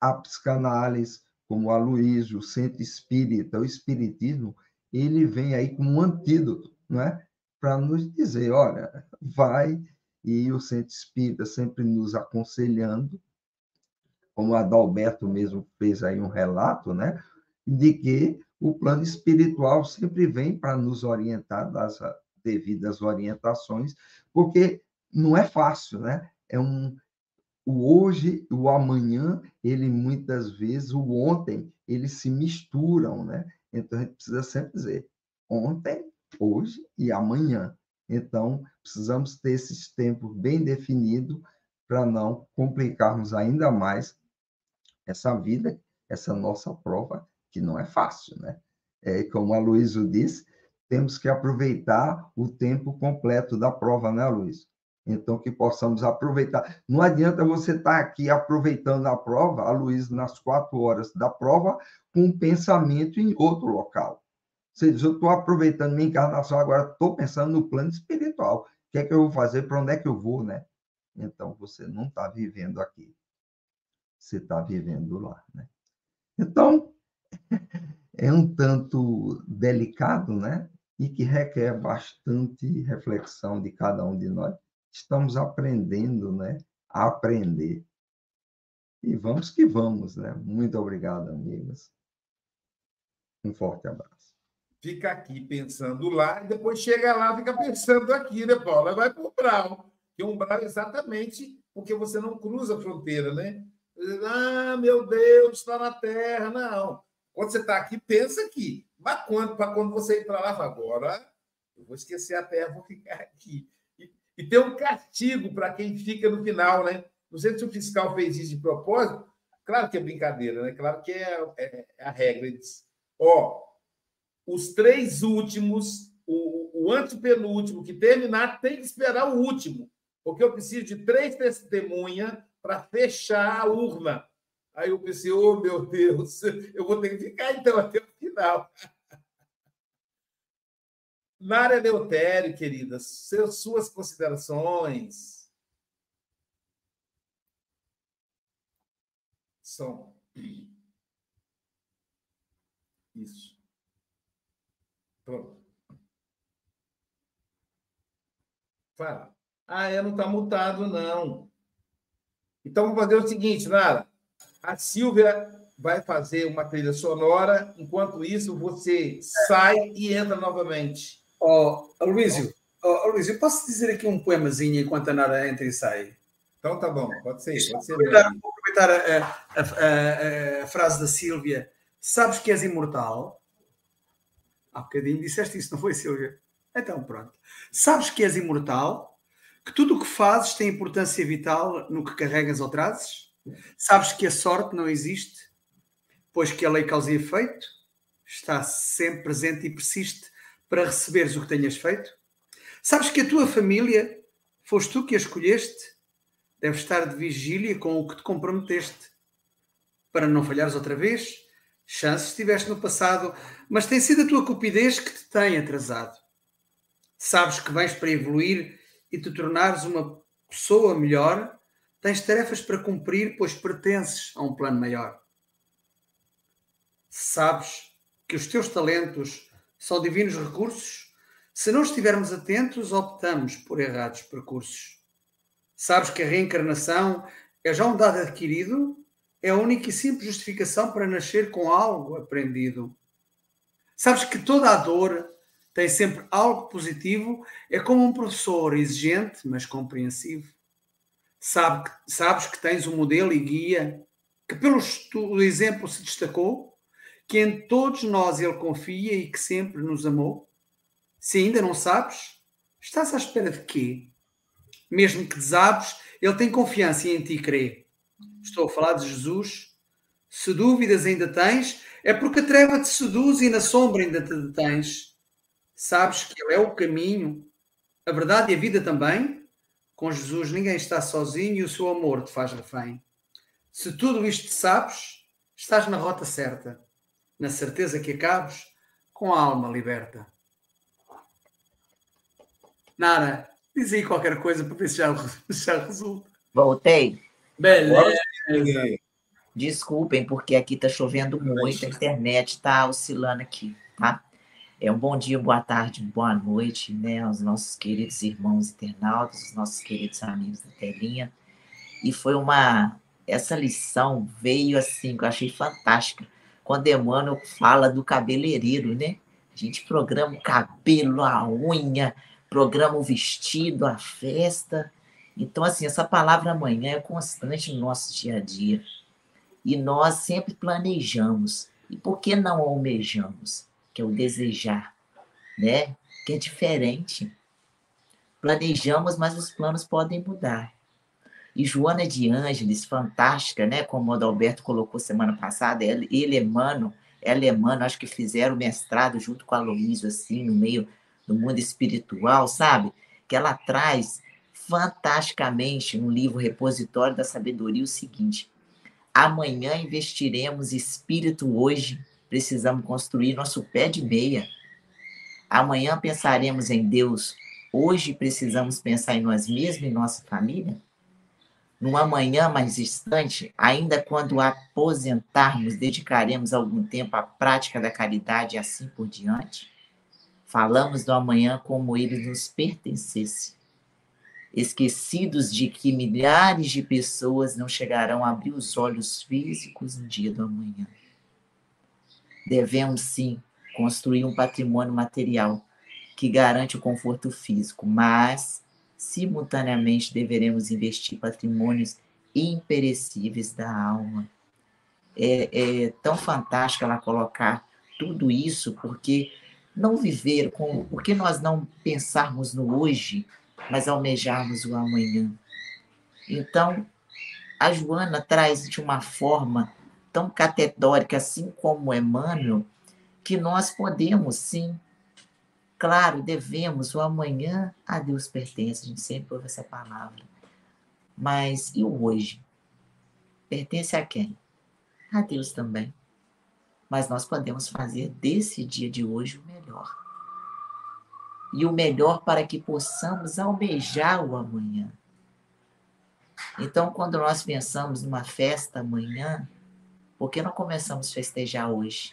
a psicanálise, como a Luiz, o centro espírita, o espiritismo, ele vem aí como um antídoto, não é? Para nos dizer, olha, vai, e o centro espírita sempre nos aconselhando, como Adalberto mesmo fez aí um relato, né, de que o plano espiritual sempre vem para nos orientar das devidas orientações, porque não é fácil, né? É um o hoje, o amanhã, ele muitas vezes o ontem, eles se misturam, né? Então a gente precisa sempre dizer ontem, hoje e amanhã. Então precisamos ter esses tempos bem definidos para não complicarmos ainda mais essa vida, essa nossa prova, que não é fácil, né? É, como a Luísa disse, temos que aproveitar o tempo completo da prova, né, Luiz? Então, que possamos aproveitar. Não adianta você estar aqui aproveitando a prova, a Luísa, nas quatro horas da prova, com um pensamento em outro local. seja, eu estou aproveitando minha encarnação agora, estou pensando no plano espiritual. O que é que eu vou fazer? Para onde é que eu vou, né? Então, você não está vivendo aqui. Você está vivendo lá, né? Então, é um tanto delicado, né? E que requer bastante reflexão de cada um de nós. Estamos aprendendo, né? A aprender. E vamos que vamos, né? Muito obrigado, amigos. Um forte abraço. Fica aqui pensando lá e depois chega lá fica pensando aqui, né, Paulo? Vai para o umbral. Que o umbral é exatamente porque você não cruza a fronteira, né? Ah, meu Deus, está na terra. Não. Quando você está aqui, pensa aqui. Mas quando, para quando você ir para lá, agora eu vou esquecer a terra, vou ficar aqui. E, tem um castigo para quem fica no final, né? Não sei se o fiscal fez isso de propósito. Claro que é brincadeira, né? Claro que é, é, é a regra. Ele diz, ó, os três últimos, o, o antepenúltimo que terminar, tem que esperar o último, porque eu preciso de três testemunhas para fechar a urna. Aí eu pensei, oh meu Deus, eu vou ter que ficar então até o final. Nária Leutério, querida, seus, suas considerações. Som. Isso. Pronto. Fala. Ah, é, não está mutado, não. Então, vamos fazer o seguinte, Nara. A Silvia vai fazer uma trilha sonora. Enquanto isso, você sai e entra novamente. Oh, Luísio, oh, Luísio, posso dizer aqui um poemazinho enquanto a Nara entra e sai? Então tá bom, pode ser. Pode ser vou aproveitar a, a, a, a, frase da Silvia. Sabes que és imortal? Há bocadinho disseste isso, não foi, Silvia? Então, pronto. Sabes que és imortal? que tudo o que fazes tem importância vital no que carregas ou trazes? Sabes que a sorte não existe, pois que a lei causa e efeito está sempre presente e persiste para receberes o que tenhas feito? Sabes que a tua família foste tu que a escolheste? Deves estar de vigília com o que te comprometeste. Para não falhares outra vez, chances tiveste no passado, mas tem sido a tua cupidez que te tem atrasado. Sabes que vens para evoluir e te tornares uma pessoa melhor, tens tarefas para cumprir, pois pertences a um plano maior. Sabes que os teus talentos são divinos recursos? Se não estivermos atentos, optamos por errados percursos. Sabes que a reencarnação é já um dado adquirido? É a única e simples justificação para nascer com algo aprendido. Sabes que toda a dor tem sempre algo positivo, é como um professor exigente, mas compreensivo. Sabe, sabes que tens um modelo e guia que, pelo exemplo, se destacou, que em todos nós ele confia e que sempre nos amou? Se ainda não sabes, estás à espera de quê? Mesmo que desabes, ele tem confiança e em ti crê. Estou a falar de Jesus. Se dúvidas ainda tens, é porque a treva te seduz e na sombra ainda te detens sabes que Ele é o caminho, a verdade e a vida também. Com Jesus ninguém está sozinho e o seu amor te faz refém. Se tudo isto sabes, estás na rota certa, na certeza que acabes com a alma liberta. Nara, diz aí qualquer coisa para ver se já, já resulta. Voltei. Beleza. Desculpem, porque aqui está chovendo muito, a internet está oscilando aqui, tá? É um bom dia, boa tarde, boa noite, né, aos nossos queridos irmãos internautas, os nossos queridos amigos da telinha. E foi uma essa lição veio assim, que eu achei fantástica. Quando Emmanuel fala do cabeleireiro, né? A gente programa o cabelo, a unha, programa o vestido, a festa. Então, assim, essa palavra amanhã é constante no nosso dia a dia. E nós sempre planejamos. E por que não almejamos? que é o desejar, né? Que é diferente. Planejamos, mas os planos podem mudar. E Joana de Ângeles, fantástica, né? Como o Adalberto colocou semana passada, ele, ele Emmanuel, ela e Emmanuel, acho que fizeram mestrado junto com a Luísa, assim, no meio do mundo espiritual, sabe? Que ela traz fantasticamente no livro Repositório da Sabedoria o seguinte: amanhã investiremos espírito hoje precisamos construir nosso pé de meia. Amanhã pensaremos em Deus. Hoje precisamos pensar em nós mesmos e nossa família? Num amanhã mais distante, ainda quando aposentarmos, dedicaremos algum tempo à prática da caridade e assim por diante? Falamos do amanhã como ele nos pertencesse, esquecidos de que milhares de pessoas não chegarão a abrir os olhos físicos no dia do amanhã. Devemos, sim, construir um patrimônio material que garante o conforto físico, mas simultaneamente deveremos investir patrimônios imperecíveis da alma. É, é, tão fantástico ela colocar tudo isso, porque não viver com, porque nós não pensarmos no hoje, mas almejarmos o amanhã. Então, a Joana traz de uma forma tão categórica, assim como Emmanuel, que nós podemos sim Claro, devemos, o amanhã a Deus pertence, a gente sempre ouve essa palavra. Mas e o hoje? Pertence a quem? A Deus também. Mas nós podemos fazer desse dia de hoje o melhor. E o melhor para que possamos almejar o amanhã. Então, quando nós pensamos numa festa amanhã, por que não começamos a festejar hoje?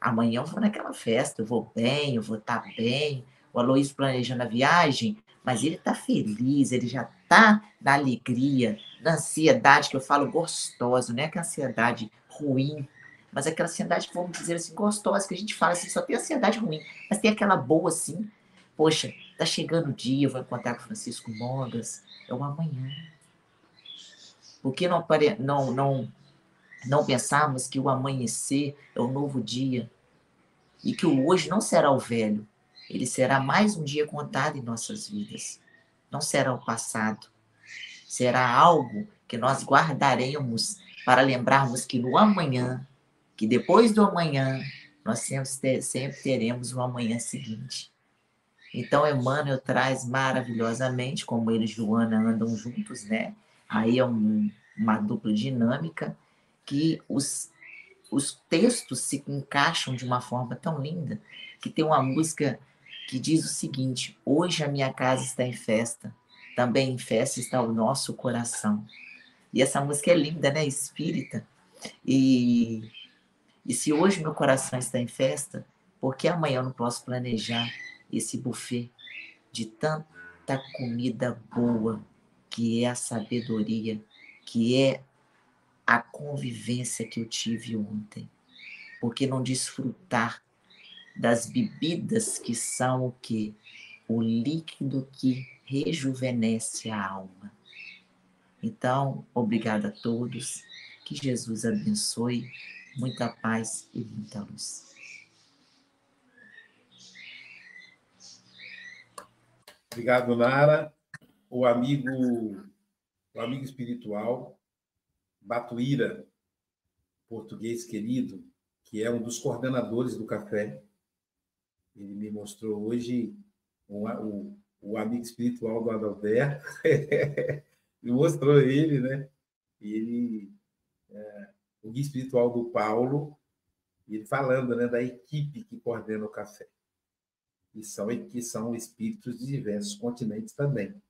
Amanhã eu vou naquela festa, eu vou bem, eu vou estar tá bem. O Aloysio planejando a viagem, mas ele está feliz, ele já está na alegria, na ansiedade, que eu falo gostosa, não é que ansiedade ruim, mas aquela ansiedade, vamos dizer assim, gostosa, que a gente fala assim, só tem ansiedade ruim, mas tem aquela boa assim, poxa, tá chegando o dia, eu vou encontrar com Francisco Mogas, é o amanhã. Por que não, não, não não pensarmos que o amanhecer é o novo dia e que o hoje não será o velho, ele será mais um dia contado em nossas vidas. Não será o passado. Será algo que nós guardaremos para lembrarmos que no amanhã, que depois do amanhã, nós sempre, teremos o amanhã seguinte. Então, Emmanuel traz maravilhosamente, como ele e Joana andam juntos, né? Aí é um, uma dupla dinâmica que os, os textos se encaixam de uma forma tão linda que tem uma música que diz o seguinte: Hoje a minha casa está em festa, também em festa está o nosso coração. E essa música é linda, né? Espírita. E, e se hoje meu coração está em festa, por que amanhã eu não posso planejar esse buffet de tanta comida boa, que é a sabedoria, que é a convivência que eu tive ontem? Por que não desfrutar das bebidas que são o que? O líquido que rejuvenesce a alma. Então, obrigada a todos. Que Jesus abençoe. Muita paz e muita luz. Obrigado, Nara. O amigo, o amigo espiritual Batuíra, português querido, que é um dos coordenadores do café. Ele me mostrou hoje o, o, o amigo espiritual do Adalberto. me mostrou ele, né? Ele, é, o guia espiritual do Paulo, ele falando né, da equipe que coordena o café. E são, que são espíritos de diversos continentes também.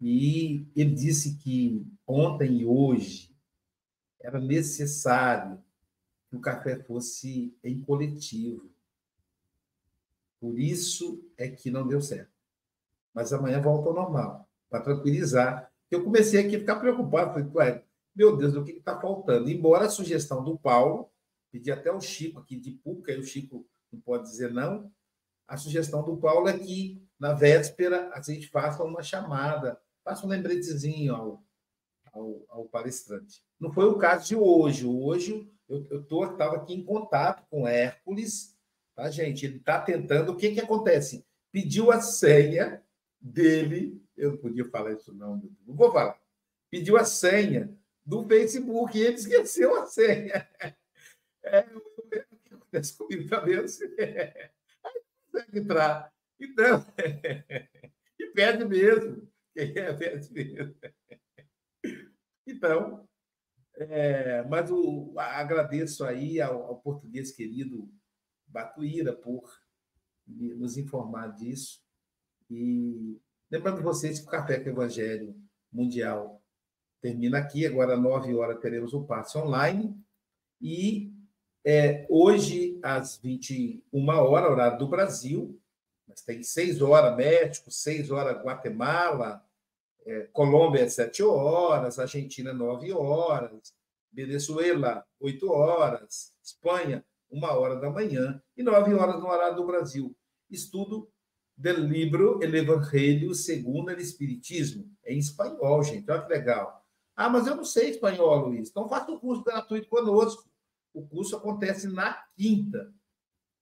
E ele disse que ontem e hoje era necessário que o café fosse em coletivo. Por isso é que não deu certo. Mas amanhã volta ao normal, para tranquilizar. Eu comecei aqui a ficar preocupado. Falei, meu Deus, o que está faltando? Embora a sugestão do Paulo, pedi até o Chico aqui de Puca, e o Chico não pode dizer não, a sugestão do Paulo é que, na véspera, a gente faça uma chamada, faça um lembretezinho ao, ao, ao palestrante. Não foi o caso de hoje. Hoje eu estava aqui em contato com Hércules, tá, gente? Ele está tentando. O que, que acontece? Pediu a senha dele. Eu não podia falar isso, não, não vou falar. Pediu a senha do Facebook e ele esqueceu a senha. É, o que acontece comigo também, assim, é, aí não consegue entrar. Então, e pede mesmo. É, pede mesmo. Então, é, mas o, agradeço aí ao, ao, português querido Batuíra por nos informar disso. E lembrando vocês que o Café com Evangelho Mundial termina aqui, agora às 9 horas teremos o passe online. E é, hoje, às 21 horas, horário do Brasil, mas tem 6 horas México, 6 horas Guatemala, é, Colômbia é 7 horas, Argentina 9 horas, Venezuela 8 horas, Espanha uma hora da manhã e 9 horas no horário do Brasil. Estudo do livro El Evangelho segundo o Espiritismo. É em espanhol, gente. Olha que legal. Ah, mas eu não sei espanhol, Luiz. Então faça o curso gratuito conosco. O curso acontece na quinta.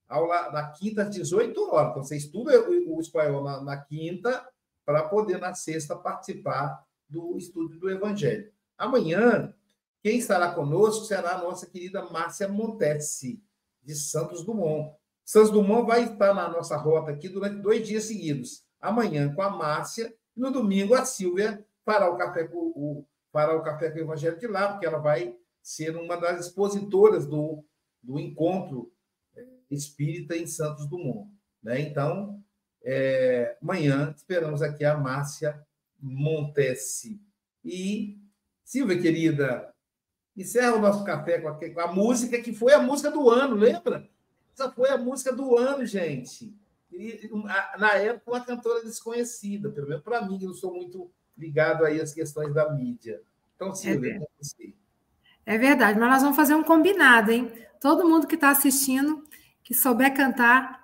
Aula na quinta às 18 horas. Então você estuda o espanhol na, na quinta para poder na sexta participar do estudo do Evangelho. Amanhã, quem estará conosco será a nossa querida Márcia Montesi, de Santos Dumont. Santos Dumont vai estar na nossa rota aqui durante dois dias seguidos. Amanhã com a Márcia, e no domingo a Silvia fará o café com o, fará o café com o Evangelho de lá, porque ela vai ser uma das expositoras do, do encontro é, espírita em Santos Dumont. Né? Então, é, amanhã esperamos aqui a Márcia Montesi. E, Silvia, querida, encerra o nosso café com a, com a música que foi a música do ano, lembra? Essa foi a música do ano, gente. E, na época, uma cantora desconhecida, pelo menos para mim, que não sou muito ligado aí às questões da mídia. Então, Silvia, é, você. É verdade, mas nós vamos fazer um combinado, hein? Todo mundo que está assistindo, que souber cantar,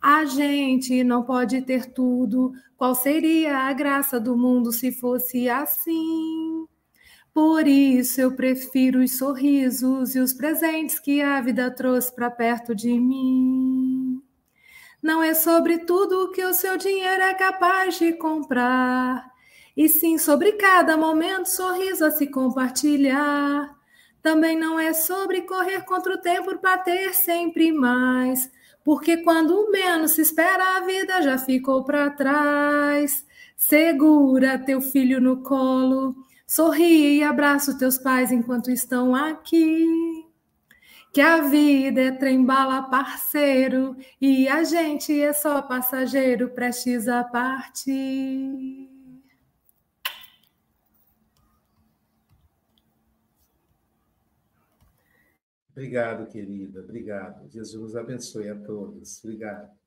A gente não pode ter tudo. Qual seria a graça do mundo se fosse assim? Por isso eu prefiro os sorrisos e os presentes que a vida trouxe para perto de mim. Não é sobre tudo que o seu dinheiro é capaz de comprar, e sim sobre cada momento sorriso a se compartilhar. Também não é sobre correr contra o tempo para ter sempre mais, porque quando menos se espera, a vida já ficou para trás. Segura teu filho no colo, sorri e abraça os teus pais enquanto estão aqui. Que a vida é trem-bala parceiro e a gente é só passageiro prestes a partir. Obrigado, querida. Obrigado. Jesus abençoe a todos. Obrigado.